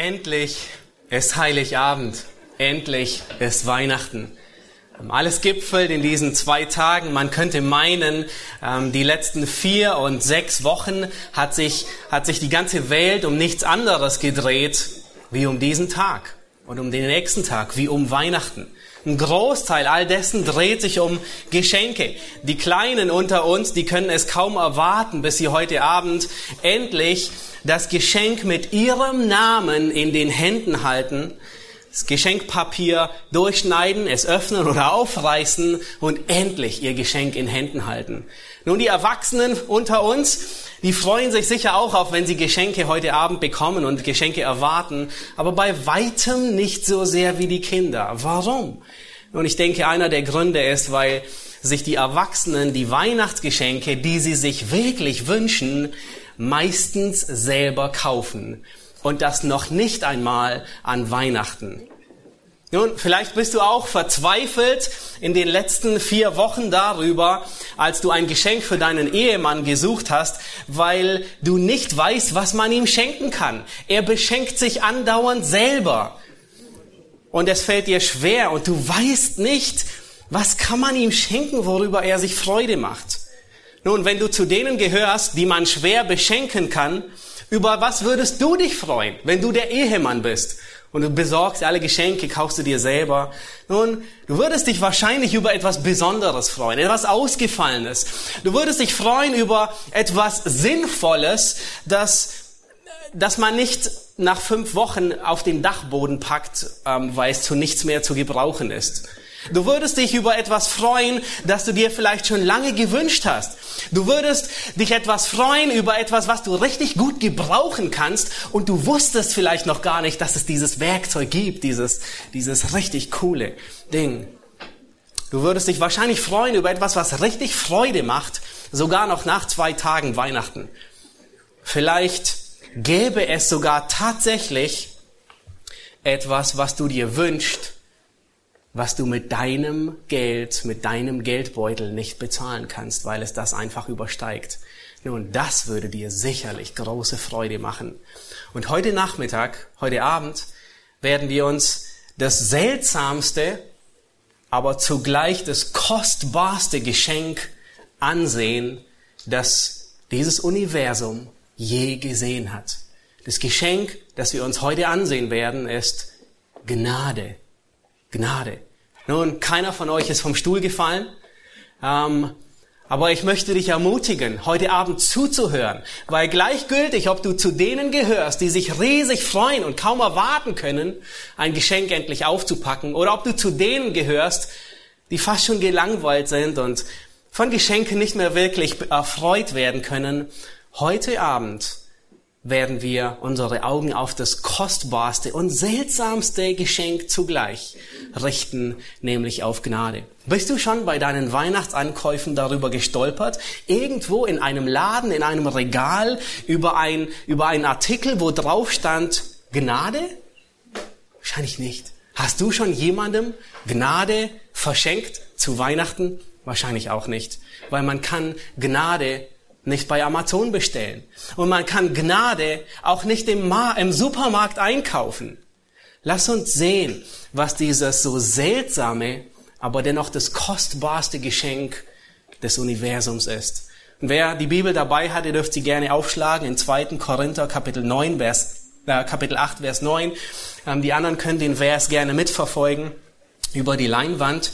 Endlich ist Heiligabend. Endlich ist Weihnachten. Alles gipfelt in diesen zwei Tagen. Man könnte meinen, ähm, die letzten vier und sechs Wochen hat sich, hat sich die ganze Welt um nichts anderes gedreht wie um diesen Tag und um den nächsten Tag, wie um Weihnachten. Ein Großteil all dessen dreht sich um Geschenke. Die Kleinen unter uns, die können es kaum erwarten, bis sie heute Abend endlich das Geschenk mit ihrem Namen in den Händen halten, das Geschenkpapier durchschneiden, es öffnen oder aufreißen und endlich ihr Geschenk in Händen halten. Nun, die Erwachsenen unter uns, die freuen sich sicher auch auf, wenn sie Geschenke heute Abend bekommen und Geschenke erwarten, aber bei weitem nicht so sehr wie die Kinder. Warum? Und ich denke, einer der Gründe ist, weil sich die Erwachsenen die Weihnachtsgeschenke, die sie sich wirklich wünschen, meistens selber kaufen. Und das noch nicht einmal an Weihnachten. Nun, vielleicht bist du auch verzweifelt in den letzten vier Wochen darüber, als du ein Geschenk für deinen Ehemann gesucht hast, weil du nicht weißt, was man ihm schenken kann. Er beschenkt sich andauernd selber. Und es fällt dir schwer und du weißt nicht, was kann man ihm schenken, worüber er sich Freude macht. Nun, wenn du zu denen gehörst, die man schwer beschenken kann, über was würdest du dich freuen, wenn du der Ehemann bist und du besorgst alle Geschenke, kaufst du dir selber? Nun, du würdest dich wahrscheinlich über etwas Besonderes freuen, etwas Ausgefallenes. Du würdest dich freuen über etwas Sinnvolles, das, das man nicht nach fünf Wochen auf den Dachboden packt, ähm, weil es zu nichts mehr zu gebrauchen ist. Du würdest dich über etwas freuen, das du dir vielleicht schon lange gewünscht hast. Du würdest dich etwas freuen über etwas, was du richtig gut gebrauchen kannst und du wusstest vielleicht noch gar nicht, dass es dieses Werkzeug gibt, dieses, dieses richtig coole Ding. Du würdest dich wahrscheinlich freuen über etwas, was richtig Freude macht, sogar noch nach zwei Tagen Weihnachten. Vielleicht gäbe es sogar tatsächlich etwas, was du dir wünschst, was du mit deinem Geld, mit deinem Geldbeutel nicht bezahlen kannst, weil es das einfach übersteigt. Nun, das würde dir sicherlich große Freude machen. Und heute Nachmittag, heute Abend, werden wir uns das seltsamste, aber zugleich das kostbarste Geschenk ansehen, das dieses Universum je gesehen hat. Das Geschenk, das wir uns heute ansehen werden, ist Gnade. Gnade. Nun, keiner von euch ist vom Stuhl gefallen. Ähm, aber ich möchte dich ermutigen, heute Abend zuzuhören, weil gleichgültig, ob du zu denen gehörst, die sich riesig freuen und kaum erwarten können, ein Geschenk endlich aufzupacken, oder ob du zu denen gehörst, die fast schon gelangweilt sind und von Geschenken nicht mehr wirklich erfreut werden können, heute Abend werden wir unsere Augen auf das kostbarste und seltsamste Geschenk zugleich richten, nämlich auf Gnade. Bist du schon bei deinen Weihnachtsankäufen darüber gestolpert? Irgendwo in einem Laden, in einem Regal über ein, über einen Artikel, wo drauf stand Gnade? Wahrscheinlich nicht. Hast du schon jemandem Gnade verschenkt zu Weihnachten? Wahrscheinlich auch nicht, weil man kann Gnade nicht bei Amazon bestellen. Und man kann Gnade auch nicht im, Ma im Supermarkt einkaufen. Lass uns sehen, was dieses so seltsame, aber dennoch das kostbarste Geschenk des Universums ist. Wer die Bibel dabei hat, ihr dürft sie gerne aufschlagen in 2. Korinther Kapitel 9, Vers, äh, Kapitel 8, Vers 9. Ähm, die anderen können den Vers gerne mitverfolgen über die Leinwand.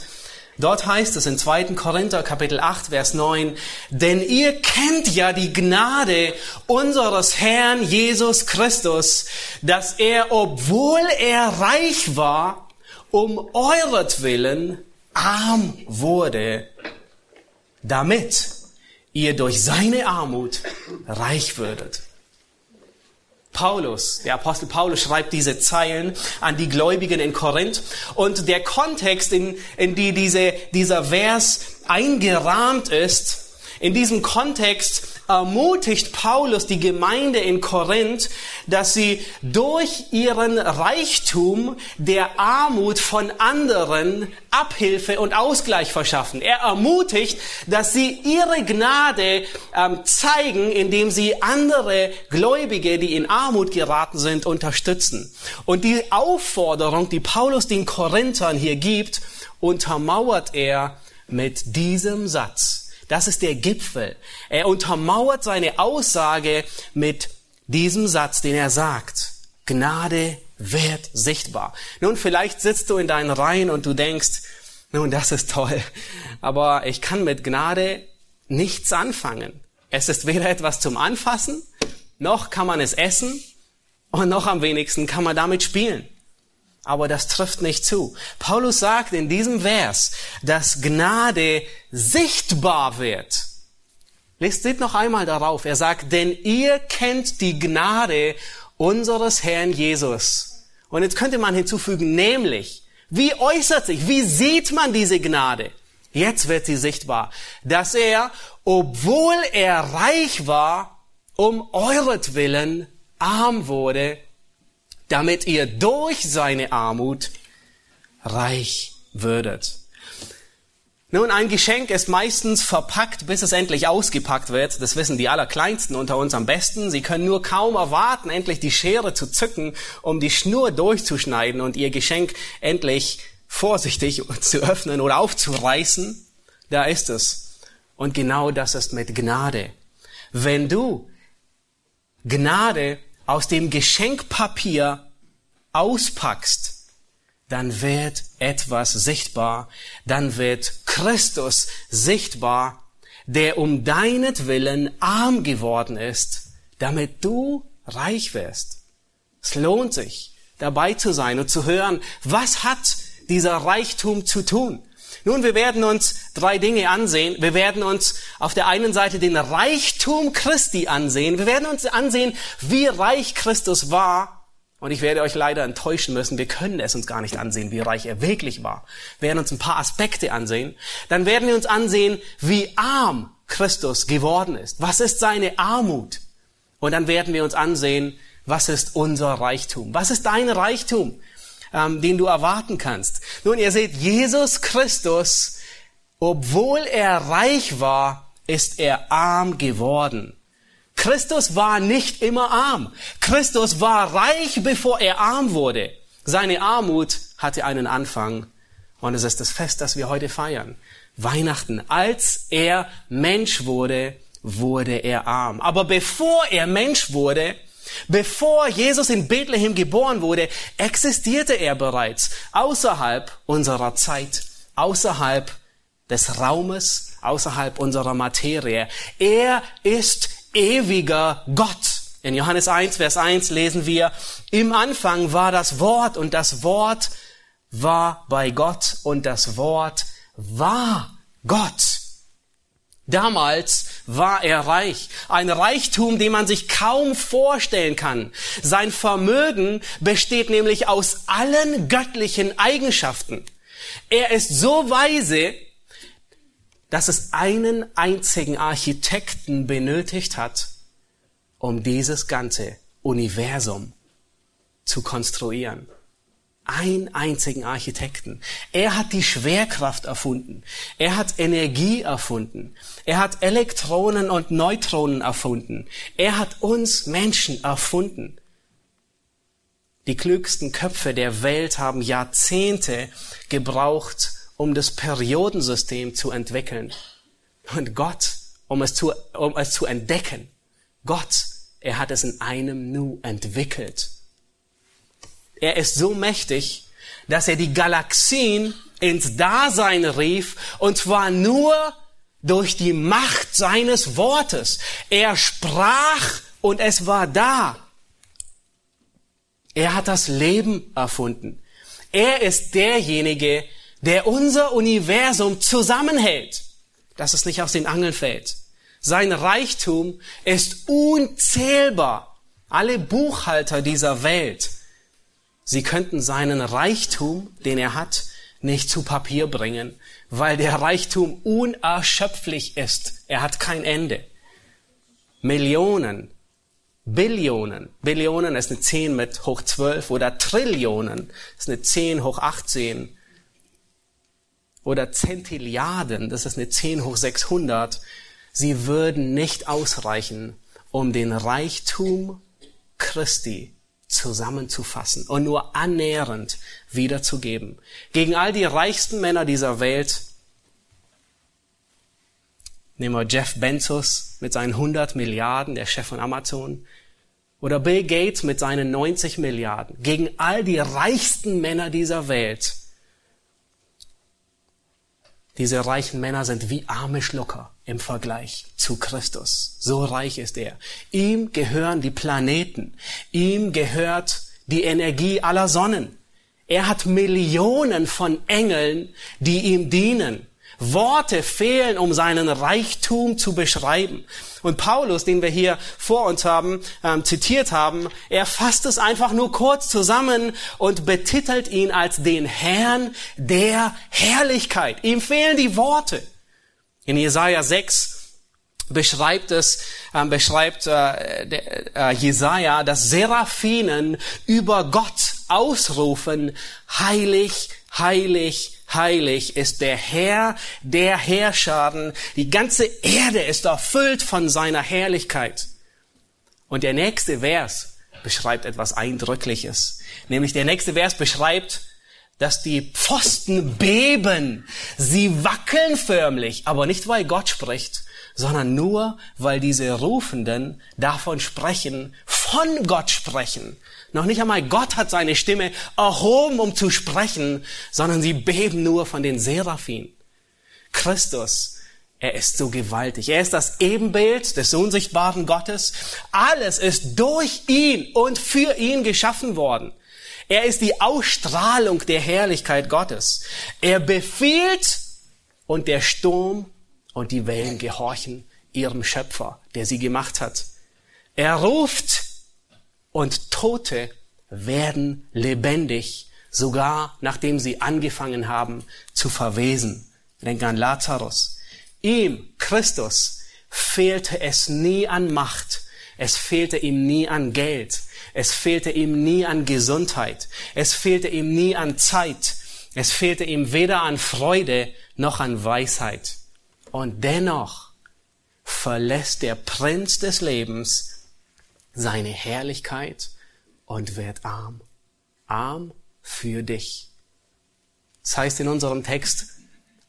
Dort heißt es in 2. Korinther Kapitel 8, Vers 9, denn ihr kennt ja die Gnade unseres Herrn Jesus Christus, dass er, obwohl er reich war, um euretwillen arm wurde, damit ihr durch seine Armut reich würdet. Paulus, der Apostel Paulus schreibt diese Zeilen an die Gläubigen in Korinth. Und der Kontext, in, in die diese, dieser Vers eingerahmt ist, in diesem Kontext ermutigt Paulus die Gemeinde in Korinth, dass sie durch ihren Reichtum der Armut von anderen Abhilfe und Ausgleich verschaffen. Er ermutigt, dass sie ihre Gnade ähm, zeigen, indem sie andere Gläubige, die in Armut geraten sind, unterstützen. Und die Aufforderung, die Paulus den Korinthern hier gibt, untermauert er mit diesem Satz. Das ist der Gipfel. Er untermauert seine Aussage mit diesem Satz, den er sagt. Gnade wird sichtbar. Nun, vielleicht sitzt du in deinen Reihen und du denkst, nun, das ist toll, aber ich kann mit Gnade nichts anfangen. Es ist weder etwas zum Anfassen, noch kann man es essen und noch am wenigsten kann man damit spielen aber das trifft nicht zu. Paulus sagt in diesem Vers, dass Gnade sichtbar wird. Lest noch einmal darauf. Er sagt, denn ihr kennt die Gnade unseres Herrn Jesus. Und jetzt könnte man hinzufügen, nämlich, wie äußert sich, wie sieht man diese Gnade? Jetzt wird sie sichtbar, dass er, obwohl er reich war, um euretwillen arm wurde, damit ihr durch seine Armut reich würdet. Nun, ein Geschenk ist meistens verpackt, bis es endlich ausgepackt wird. Das wissen die Allerkleinsten unter uns am besten. Sie können nur kaum erwarten, endlich die Schere zu zücken, um die Schnur durchzuschneiden und ihr Geschenk endlich vorsichtig zu öffnen oder aufzureißen. Da ist es. Und genau das ist mit Gnade. Wenn du Gnade aus dem Geschenkpapier auspackst, dann wird etwas sichtbar, dann wird Christus sichtbar, der um deinetwillen arm geworden ist, damit du reich wirst. Es lohnt sich, dabei zu sein und zu hören, was hat dieser Reichtum zu tun? Nun, wir werden uns drei Dinge ansehen. Wir werden uns auf der einen Seite den Reichtum Christi ansehen. Wir werden uns ansehen, wie reich Christus war. Und ich werde euch leider enttäuschen müssen, wir können es uns gar nicht ansehen, wie reich er wirklich war. Wir werden uns ein paar Aspekte ansehen. Dann werden wir uns ansehen, wie arm Christus geworden ist. Was ist seine Armut? Und dann werden wir uns ansehen, was ist unser Reichtum? Was ist dein Reichtum? Ähm, den du erwarten kannst. Nun, ihr seht, Jesus Christus, obwohl er reich war, ist er arm geworden. Christus war nicht immer arm. Christus war reich, bevor er arm wurde. Seine Armut hatte einen Anfang. Und es ist das Fest, das wir heute feiern. Weihnachten. Als er Mensch wurde, wurde er arm. Aber bevor er Mensch wurde, Bevor Jesus in Bethlehem geboren wurde, existierte er bereits außerhalb unserer Zeit, außerhalb des Raumes, außerhalb unserer Materie. Er ist ewiger Gott. In Johannes 1, Vers 1 lesen wir, im Anfang war das Wort und das Wort war bei Gott und das Wort war Gott. Damals war er reich. Ein Reichtum, den man sich kaum vorstellen kann. Sein Vermögen besteht nämlich aus allen göttlichen Eigenschaften. Er ist so weise, dass es einen einzigen Architekten benötigt hat, um dieses ganze Universum zu konstruieren einen einzigen Architekten. Er hat die Schwerkraft erfunden. Er hat Energie erfunden. Er hat Elektronen und Neutronen erfunden. Er hat uns Menschen erfunden. Die klügsten Köpfe der Welt haben Jahrzehnte gebraucht, um das Periodensystem zu entwickeln. Und Gott, um es zu, um es zu entdecken, Gott, er hat es in einem Nu entwickelt. Er ist so mächtig, dass er die Galaxien ins Dasein rief, und zwar nur durch die Macht seines Wortes. Er sprach und es war da. Er hat das Leben erfunden. Er ist derjenige, der unser Universum zusammenhält, dass es nicht aus den Angeln fällt. Sein Reichtum ist unzählbar. Alle Buchhalter dieser Welt Sie könnten seinen Reichtum, den er hat, nicht zu Papier bringen, weil der Reichtum unerschöpflich ist. Er hat kein Ende. Millionen, Billionen, Billionen ist eine 10 mit hoch 12 oder Trillionen ist eine 10 hoch 18 oder Zentilliarden, das ist eine 10 hoch 600, sie würden nicht ausreichen, um den Reichtum Christi zusammenzufassen und nur annähernd wiederzugeben. Gegen all die reichsten Männer dieser Welt, nehmen wir Jeff Bezos mit seinen 100 Milliarden, der Chef von Amazon, oder Bill Gates mit seinen 90 Milliarden, gegen all die reichsten Männer dieser Welt. Diese reichen Männer sind wie arme Schlucker im Vergleich zu Christus. So reich ist er. Ihm gehören die Planeten. Ihm gehört die Energie aller Sonnen. Er hat Millionen von Engeln, die ihm dienen. Worte fehlen, um seinen Reichtum zu beschreiben. Und Paulus, den wir hier vor uns haben, ähm, zitiert haben, er fasst es einfach nur kurz zusammen und betitelt ihn als den Herrn der Herrlichkeit. Ihm fehlen die Worte. In Jesaja 6 beschreibt es, äh, beschreibt äh, der, äh, Jesaja, dass Seraphinen über Gott ausrufen, heilig, heilig, heilig ist der Herr der Herrscharen. Die ganze Erde ist erfüllt von seiner Herrlichkeit. Und der nächste Vers beschreibt etwas Eindrückliches. Nämlich der nächste Vers beschreibt, dass die Pfosten beben. Sie wackeln förmlich, aber nicht weil Gott spricht, sondern nur weil diese Rufenden davon sprechen, von Gott sprechen. Noch nicht einmal Gott hat seine Stimme erhoben, um zu sprechen, sondern sie beben nur von den Seraphim. Christus, er ist so gewaltig. Er ist das Ebenbild des unsichtbaren Gottes. Alles ist durch ihn und für ihn geschaffen worden. Er ist die Ausstrahlung der Herrlichkeit Gottes. Er befiehlt und der Sturm und die Wellen gehorchen ihrem Schöpfer, der sie gemacht hat. Er ruft und Tote werden lebendig, sogar nachdem sie angefangen haben zu verwesen. Denk an Lazarus. Ihm, Christus, fehlte es nie an Macht. Es fehlte ihm nie an Geld. Es fehlte ihm nie an Gesundheit. Es fehlte ihm nie an Zeit. Es fehlte ihm weder an Freude noch an Weisheit. Und dennoch verlässt der Prinz des Lebens seine Herrlichkeit und wird arm. Arm für dich. Das heißt in unserem Text,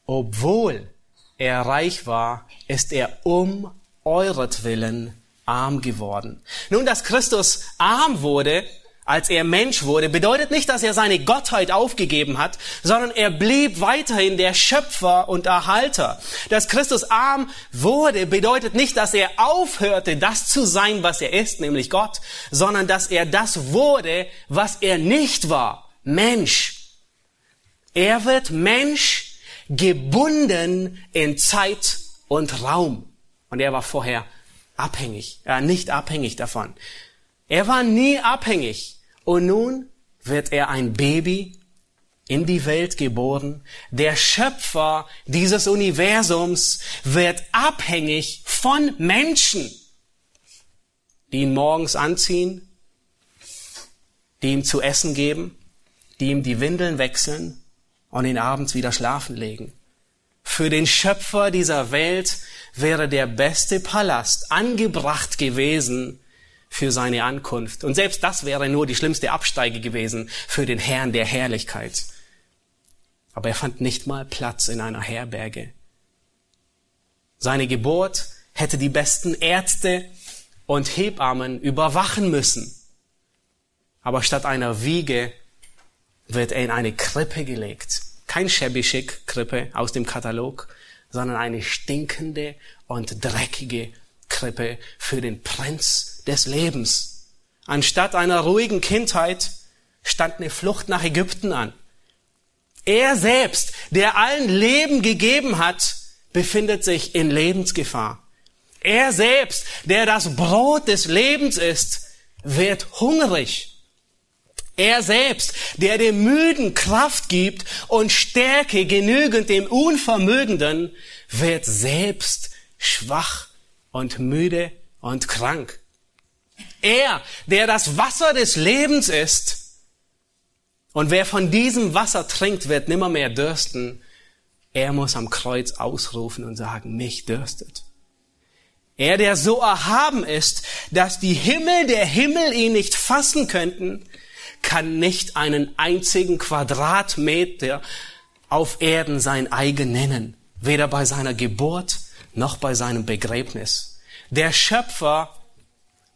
obwohl er reich war, ist er um euretwillen arm geworden. Nun, dass Christus arm wurde, als er Mensch wurde, bedeutet nicht, dass er seine Gottheit aufgegeben hat, sondern er blieb weiterhin der Schöpfer und Erhalter. Dass Christus arm wurde, bedeutet nicht, dass er aufhörte, das zu sein, was er ist, nämlich Gott, sondern dass er das wurde, was er nicht war, Mensch. Er wird Mensch gebunden in Zeit und Raum. Und er war vorher abhängig, äh, nicht abhängig davon. Er war nie abhängig. Und nun wird er ein Baby in die Welt geboren. Der Schöpfer dieses Universums wird abhängig von Menschen, die ihn morgens anziehen, die ihm zu essen geben, die ihm die Windeln wechseln und ihn abends wieder schlafen legen. Für den Schöpfer dieser Welt wäre der beste Palast angebracht gewesen, für seine Ankunft. Und selbst das wäre nur die schlimmste Absteige gewesen für den Herrn der Herrlichkeit. Aber er fand nicht mal Platz in einer Herberge. Seine Geburt hätte die besten Ärzte und Hebammen überwachen müssen. Aber statt einer Wiege wird er in eine Krippe gelegt. Kein shabby chic Krippe aus dem Katalog, sondern eine stinkende und dreckige Krippe für den Prinz des Lebens. Anstatt einer ruhigen Kindheit stand eine Flucht nach Ägypten an. Er selbst, der allen Leben gegeben hat, befindet sich in Lebensgefahr. Er selbst, der das Brot des Lebens ist, wird hungrig. Er selbst, der dem Müden Kraft gibt und Stärke genügend dem Unvermögenden, wird selbst schwach und müde und krank. Er, der das Wasser des Lebens ist, und wer von diesem Wasser trinkt, wird nimmer mehr dürsten. Er muss am Kreuz ausrufen und sagen, mich dürstet. Er, der so erhaben ist, dass die Himmel der Himmel ihn nicht fassen könnten, kann nicht einen einzigen Quadratmeter auf Erden sein eigen nennen, weder bei seiner Geburt noch bei seinem Begräbnis. Der Schöpfer,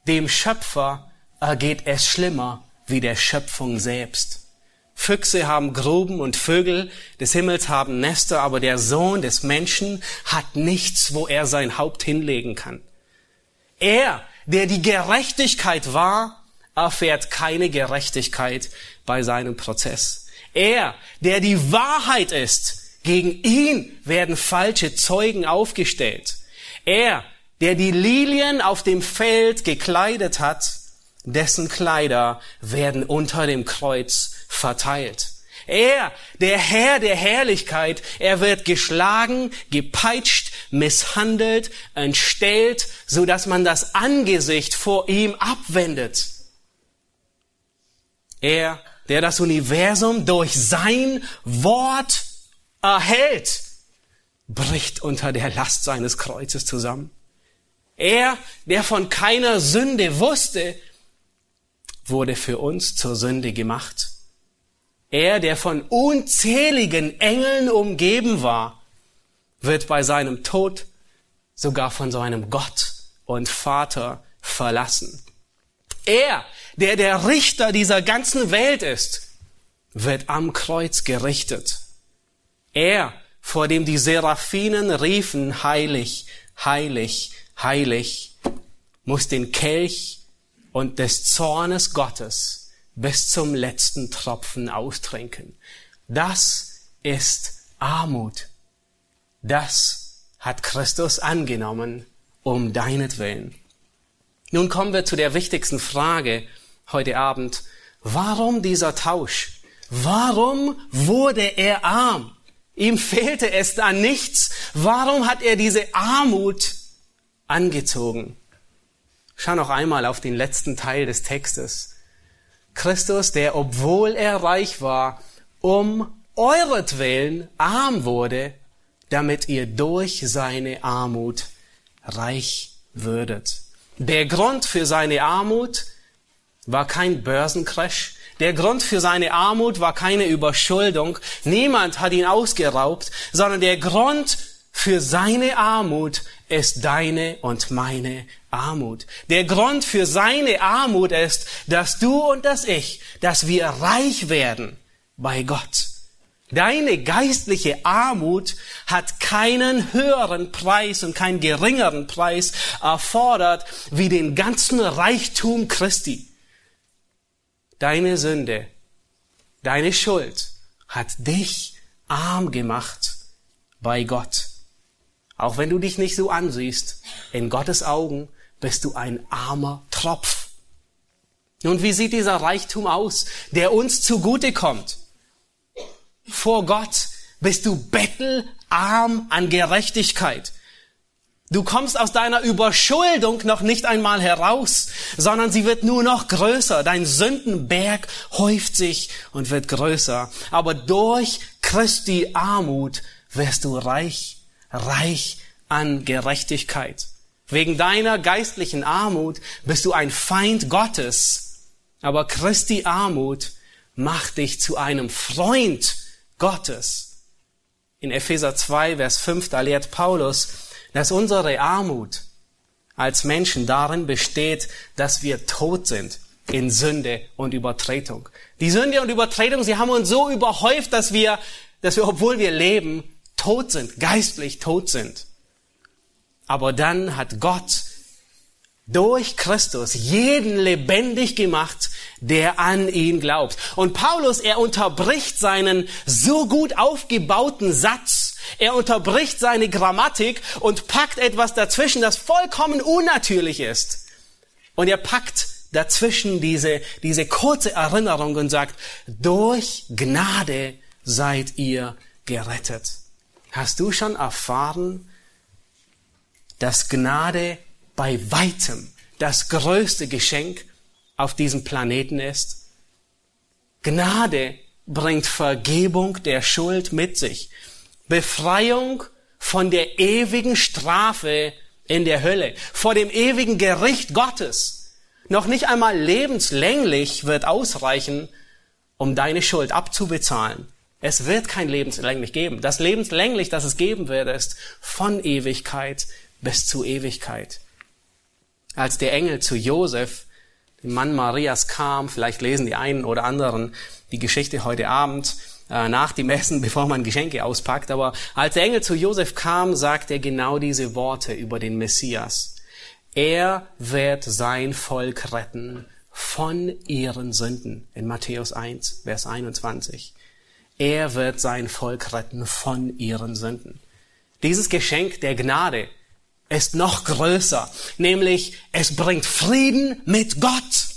dem Schöpfer ergeht es schlimmer wie der Schöpfung selbst. Füchse haben Gruben und Vögel des Himmels haben Nester, aber der Sohn des Menschen hat nichts, wo er sein Haupt hinlegen kann. Er, der die Gerechtigkeit war, erfährt keine Gerechtigkeit bei seinem Prozess. Er, der die Wahrheit ist, gegen ihn werden falsche Zeugen aufgestellt. Er, der die Lilien auf dem Feld gekleidet hat, dessen Kleider werden unter dem Kreuz verteilt. Er, der Herr der Herrlichkeit, er wird geschlagen, gepeitscht, misshandelt, entstellt, so dass man das Angesicht vor ihm abwendet. Er, der das Universum durch sein Wort erhält, bricht unter der Last seines Kreuzes zusammen. Er, der von keiner Sünde wusste, wurde für uns zur Sünde gemacht. Er, der von unzähligen Engeln umgeben war, wird bei seinem Tod sogar von seinem Gott und Vater verlassen. Er, der der Richter dieser ganzen Welt ist, wird am Kreuz gerichtet. Er, vor dem die Seraphinen riefen, heilig, heilig, heilig, muss den Kelch und des Zornes Gottes bis zum letzten Tropfen austrinken. Das ist Armut. Das hat Christus angenommen um deinetwillen. Nun kommen wir zu der wichtigsten Frage heute Abend. Warum dieser Tausch? Warum wurde er arm? Ihm fehlte es an nichts. Warum hat er diese Armut angezogen? Schau noch einmal auf den letzten Teil des Textes. Christus, der, obwohl er reich war, um euretwillen arm wurde, damit ihr durch seine Armut reich würdet. Der Grund für seine Armut war kein Börsencrash. Der Grund für seine Armut war keine Überschuldung. Niemand hat ihn ausgeraubt, sondern der Grund für seine Armut ist deine und meine Armut. Der Grund für seine Armut ist, dass du und dass ich, dass wir reich werden bei Gott. Deine geistliche Armut hat keinen höheren Preis und keinen geringeren Preis erfordert wie den ganzen Reichtum Christi. Deine Sünde, deine Schuld hat dich arm gemacht bei Gott. Auch wenn du dich nicht so ansiehst, in Gottes Augen bist du ein armer Tropf. Nun, wie sieht dieser Reichtum aus, der uns zugute kommt? vor Gott bist du bettelarm an Gerechtigkeit. Du kommst aus deiner Überschuldung noch nicht einmal heraus, sondern sie wird nur noch größer. Dein Sündenberg häuft sich und wird größer. Aber durch Christi Armut wirst du reich, reich an Gerechtigkeit. Wegen deiner geistlichen Armut bist du ein Feind Gottes. Aber Christi Armut macht dich zu einem Freund Gottes. In Epheser 2, Vers 5, da lehrt Paulus, dass unsere Armut als Menschen darin besteht, dass wir tot sind in Sünde und Übertretung. Die Sünde und Übertretung, sie haben uns so überhäuft, dass wir, dass wir, obwohl wir leben, tot sind, geistlich tot sind. Aber dann hat Gott durch Christus jeden lebendig gemacht, der an ihn glaubt. Und Paulus, er unterbricht seinen so gut aufgebauten Satz, er unterbricht seine Grammatik und packt etwas dazwischen, das vollkommen unnatürlich ist. Und er packt dazwischen diese, diese kurze Erinnerung und sagt, durch Gnade seid ihr gerettet. Hast du schon erfahren, dass Gnade bei weitem das größte Geschenk auf diesem Planeten ist? Gnade bringt Vergebung der Schuld mit sich, Befreiung von der ewigen Strafe in der Hölle, vor dem ewigen Gericht Gottes. Noch nicht einmal lebenslänglich wird ausreichen, um deine Schuld abzubezahlen. Es wird kein lebenslänglich geben. Das lebenslänglich, das es geben wird, ist von Ewigkeit bis zu Ewigkeit. Als der Engel zu Josef, dem Mann Marias, kam, vielleicht lesen die einen oder anderen die Geschichte heute Abend, äh, nach dem Essen, bevor man Geschenke auspackt, aber als der Engel zu Josef kam, sagt er genau diese Worte über den Messias. Er wird sein Volk retten von ihren Sünden. In Matthäus 1, Vers 21. Er wird sein Volk retten von ihren Sünden. Dieses Geschenk der Gnade ist noch größer, nämlich es bringt Frieden mit Gott.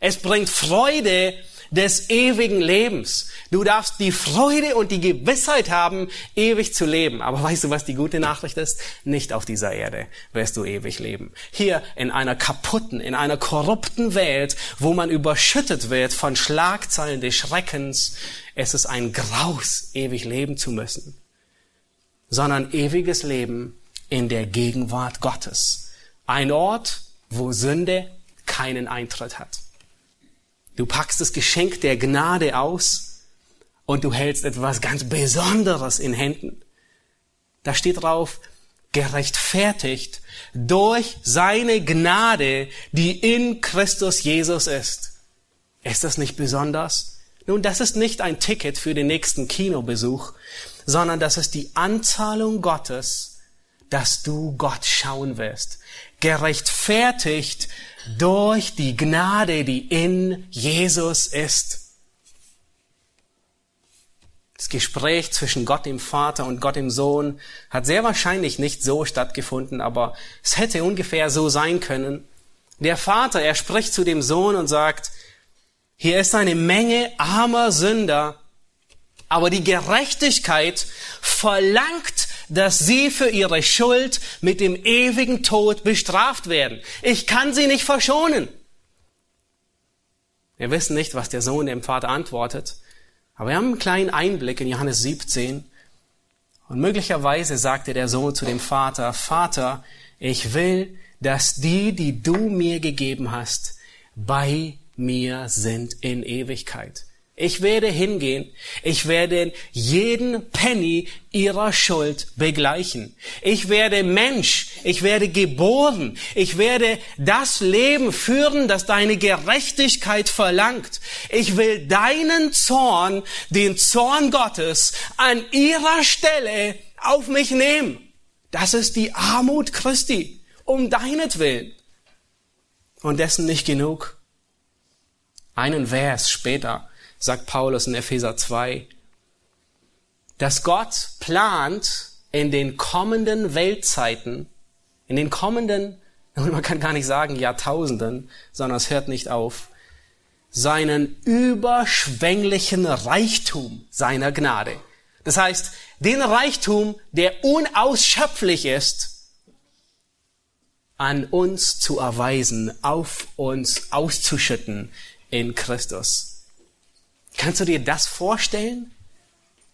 Es bringt Freude des ewigen Lebens. Du darfst die Freude und die Gewissheit haben, ewig zu leben. Aber weißt du, was die gute Nachricht ist? Nicht auf dieser Erde wirst du ewig leben. Hier in einer kaputten, in einer korrupten Welt, wo man überschüttet wird von Schlagzeilen des Schreckens, es ist ein Graus, ewig leben zu müssen. Sondern ewiges Leben in der Gegenwart Gottes. Ein Ort, wo Sünde keinen Eintritt hat. Du packst das Geschenk der Gnade aus und du hältst etwas ganz Besonderes in Händen. Da steht drauf, gerechtfertigt durch seine Gnade, die in Christus Jesus ist. Ist das nicht besonders? Nun, das ist nicht ein Ticket für den nächsten Kinobesuch, sondern das ist die Anzahlung Gottes, dass du Gott schauen wirst. Gerechtfertigt durch die Gnade, die in Jesus ist. Das Gespräch zwischen Gott dem Vater und Gott dem Sohn hat sehr wahrscheinlich nicht so stattgefunden, aber es hätte ungefähr so sein können. Der Vater, er spricht zu dem Sohn und sagt, hier ist eine Menge armer Sünder, aber die Gerechtigkeit verlangt dass sie für ihre Schuld mit dem ewigen Tod bestraft werden. Ich kann sie nicht verschonen. Wir wissen nicht, was der Sohn dem Vater antwortet, aber wir haben einen kleinen Einblick in Johannes 17. Und möglicherweise sagte der Sohn zu dem Vater, Vater, ich will, dass die, die du mir gegeben hast, bei mir sind in Ewigkeit. Ich werde hingehen. Ich werde jeden Penny ihrer Schuld begleichen. Ich werde Mensch. Ich werde geboren. Ich werde das Leben führen, das deine Gerechtigkeit verlangt. Ich will deinen Zorn, den Zorn Gottes, an ihrer Stelle auf mich nehmen. Das ist die Armut Christi. Um deinetwillen. Und dessen nicht genug. Einen Vers später sagt Paulus in Epheser 2, dass Gott plant in den kommenden Weltzeiten, in den kommenden, man kann gar nicht sagen Jahrtausenden, sondern es hört nicht auf, seinen überschwänglichen Reichtum seiner Gnade. Das heißt, den Reichtum, der unausschöpflich ist, an uns zu erweisen, auf uns auszuschütten in Christus. Kannst du dir das vorstellen?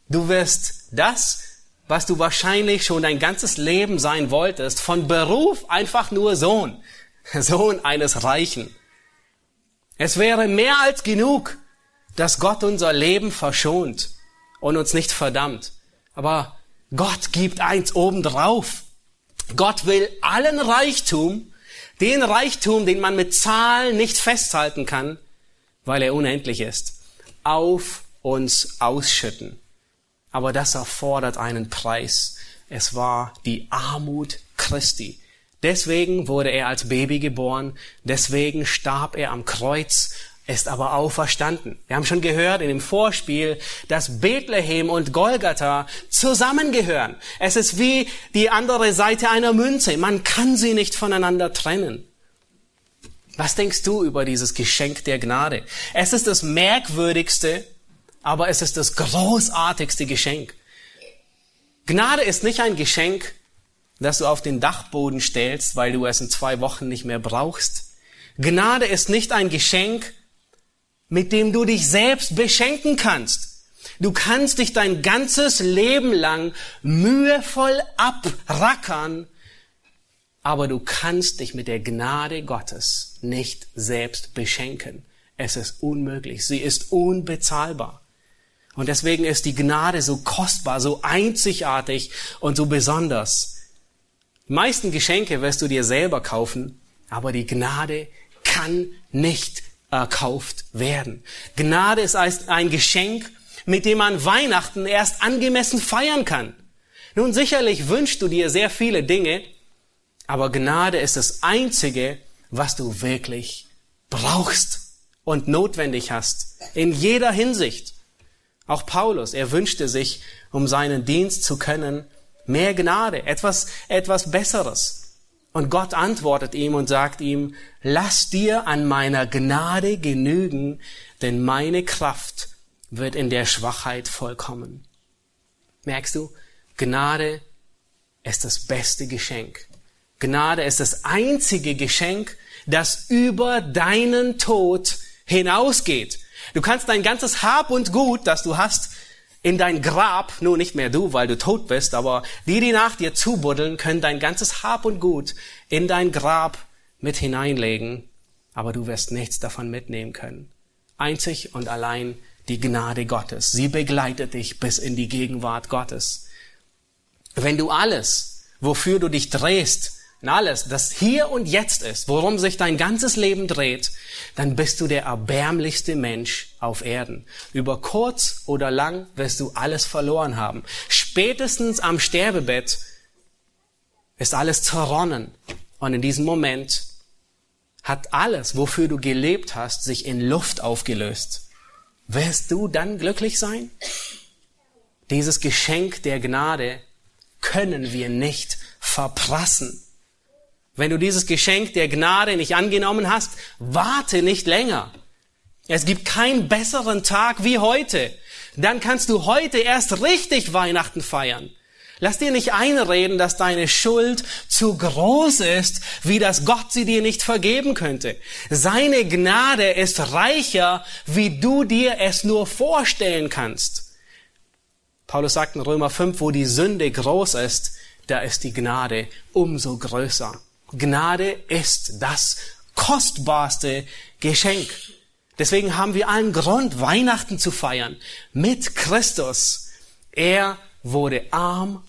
Du wirst das, was du wahrscheinlich schon dein ganzes Leben sein wolltest, von Beruf einfach nur Sohn, Sohn eines Reichen. Es wäre mehr als genug, dass Gott unser Leben verschont und uns nicht verdammt. Aber Gott gibt eins obendrauf. Gott will allen Reichtum, den Reichtum, den man mit Zahlen nicht festhalten kann, weil er unendlich ist auf uns ausschütten. Aber das erfordert einen Preis. Es war die Armut Christi. Deswegen wurde er als Baby geboren, deswegen starb er am Kreuz, ist aber auferstanden. Wir haben schon gehört in dem Vorspiel, dass Bethlehem und Golgatha zusammengehören. Es ist wie die andere Seite einer Münze. Man kann sie nicht voneinander trennen. Was denkst du über dieses Geschenk der Gnade? Es ist das merkwürdigste, aber es ist das großartigste Geschenk. Gnade ist nicht ein Geschenk das du auf den Dachboden stellst, weil du es in zwei Wochen nicht mehr brauchst. Gnade ist nicht ein Geschenk, mit dem du dich selbst beschenken kannst. Du kannst dich dein ganzes Leben lang mühevoll abrackern, aber du kannst dich mit der Gnade Gottes nicht selbst beschenken. Es ist unmöglich. Sie ist unbezahlbar. Und deswegen ist die Gnade so kostbar, so einzigartig und so besonders. Die meisten Geschenke wirst du dir selber kaufen, aber die Gnade kann nicht erkauft werden. Gnade ist ein Geschenk, mit dem man Weihnachten erst angemessen feiern kann. Nun sicherlich wünschst du dir sehr viele Dinge, aber Gnade ist das Einzige, was du wirklich brauchst und notwendig hast. In jeder Hinsicht. Auch Paulus, er wünschte sich, um seinen Dienst zu können, mehr Gnade, etwas, etwas Besseres. Und Gott antwortet ihm und sagt ihm, lass dir an meiner Gnade genügen, denn meine Kraft wird in der Schwachheit vollkommen. Merkst du, Gnade ist das beste Geschenk. Gnade ist das einzige Geschenk, das über deinen Tod hinausgeht. Du kannst dein ganzes Hab und Gut, das du hast, in dein Grab, nur nicht mehr du, weil du tot bist, aber die, die nach dir zubuddeln, können dein ganzes Hab und Gut in dein Grab mit hineinlegen, aber du wirst nichts davon mitnehmen können. Einzig und allein die Gnade Gottes. Sie begleitet dich bis in die Gegenwart Gottes. Wenn du alles, wofür du dich drehst, und alles, das hier und jetzt ist, worum sich dein ganzes Leben dreht, dann bist du der erbärmlichste Mensch auf Erden. Über kurz oder lang wirst du alles verloren haben. Spätestens am Sterbebett ist alles zerronnen. Und in diesem Moment hat alles, wofür du gelebt hast, sich in Luft aufgelöst. Wirst du dann glücklich sein? Dieses Geschenk der Gnade können wir nicht verprassen. Wenn du dieses Geschenk der Gnade nicht angenommen hast, warte nicht länger. Es gibt keinen besseren Tag wie heute. Dann kannst du heute erst richtig Weihnachten feiern. Lass dir nicht einreden, dass deine Schuld zu groß ist, wie das Gott sie dir nicht vergeben könnte. Seine Gnade ist reicher, wie du dir es nur vorstellen kannst. Paulus sagt in Römer 5, wo die Sünde groß ist, da ist die Gnade umso größer. Gnade ist das kostbarste Geschenk. Deswegen haben wir allen Grund, Weihnachten zu feiern mit Christus. Er wurde arm,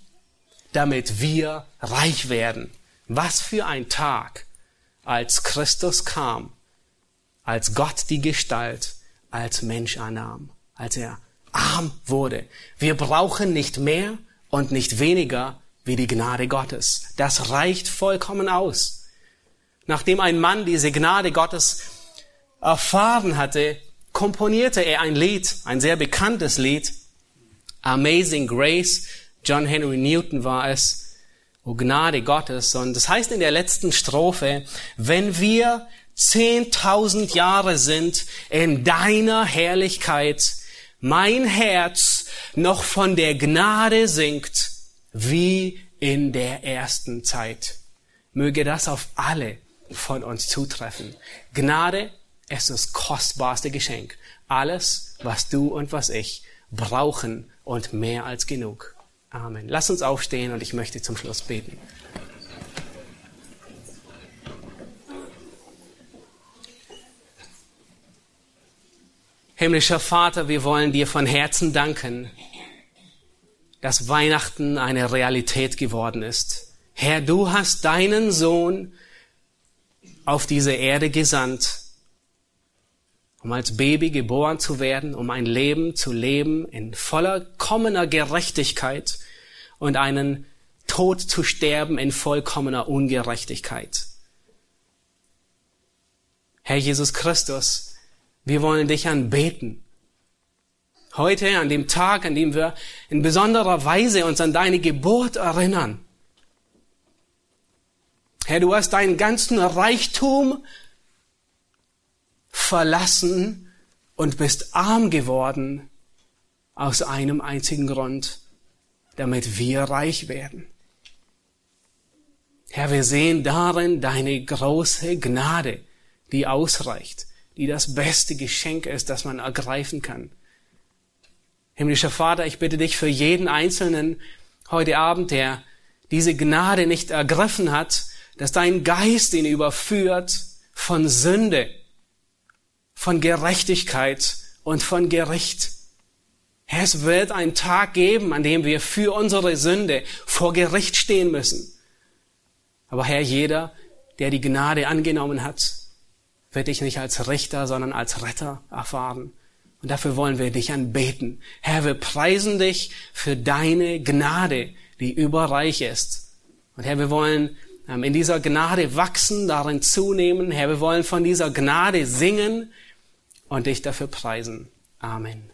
damit wir reich werden. Was für ein Tag, als Christus kam, als Gott die Gestalt als Mensch annahm, als er arm wurde. Wir brauchen nicht mehr und nicht weniger wie die Gnade Gottes. Das reicht vollkommen aus. Nachdem ein Mann diese Gnade Gottes erfahren hatte, komponierte er ein Lied, ein sehr bekanntes Lied, Amazing Grace. John Henry Newton war es. O Gnade Gottes. Und das heißt in der letzten Strophe, wenn wir zehntausend Jahre sind in deiner Herrlichkeit, mein Herz noch von der Gnade singt, wie in der ersten Zeit. Möge das auf alle von uns zutreffen. Gnade ist das kostbarste Geschenk. Alles, was du und was ich brauchen und mehr als genug. Amen. Lass uns aufstehen und ich möchte zum Schluss beten. Himmlischer Vater, wir wollen dir von Herzen danken dass Weihnachten eine Realität geworden ist. Herr, du hast deinen Sohn auf diese Erde gesandt, um als Baby geboren zu werden, um ein Leben zu leben in vollkommener Gerechtigkeit und einen Tod zu sterben in vollkommener Ungerechtigkeit. Herr Jesus Christus, wir wollen dich anbeten Heute, an dem Tag, an dem wir in besonderer Weise uns an deine Geburt erinnern. Herr, du hast deinen ganzen Reichtum verlassen und bist arm geworden aus einem einzigen Grund, damit wir reich werden. Herr, wir sehen darin deine große Gnade, die ausreicht, die das beste Geschenk ist, das man ergreifen kann. Himmlischer Vater, ich bitte dich für jeden Einzelnen heute Abend, der diese Gnade nicht ergriffen hat, dass dein Geist ihn überführt von Sünde, von Gerechtigkeit und von Gericht. Es wird einen Tag geben, an dem wir für unsere Sünde vor Gericht stehen müssen. Aber Herr, jeder, der die Gnade angenommen hat, wird dich nicht als Richter, sondern als Retter erfahren. Und dafür wollen wir dich anbeten. Herr, wir preisen dich für deine Gnade, die überreich ist. Und Herr, wir wollen ähm, in dieser Gnade wachsen, darin zunehmen. Herr, wir wollen von dieser Gnade singen und dich dafür preisen. Amen.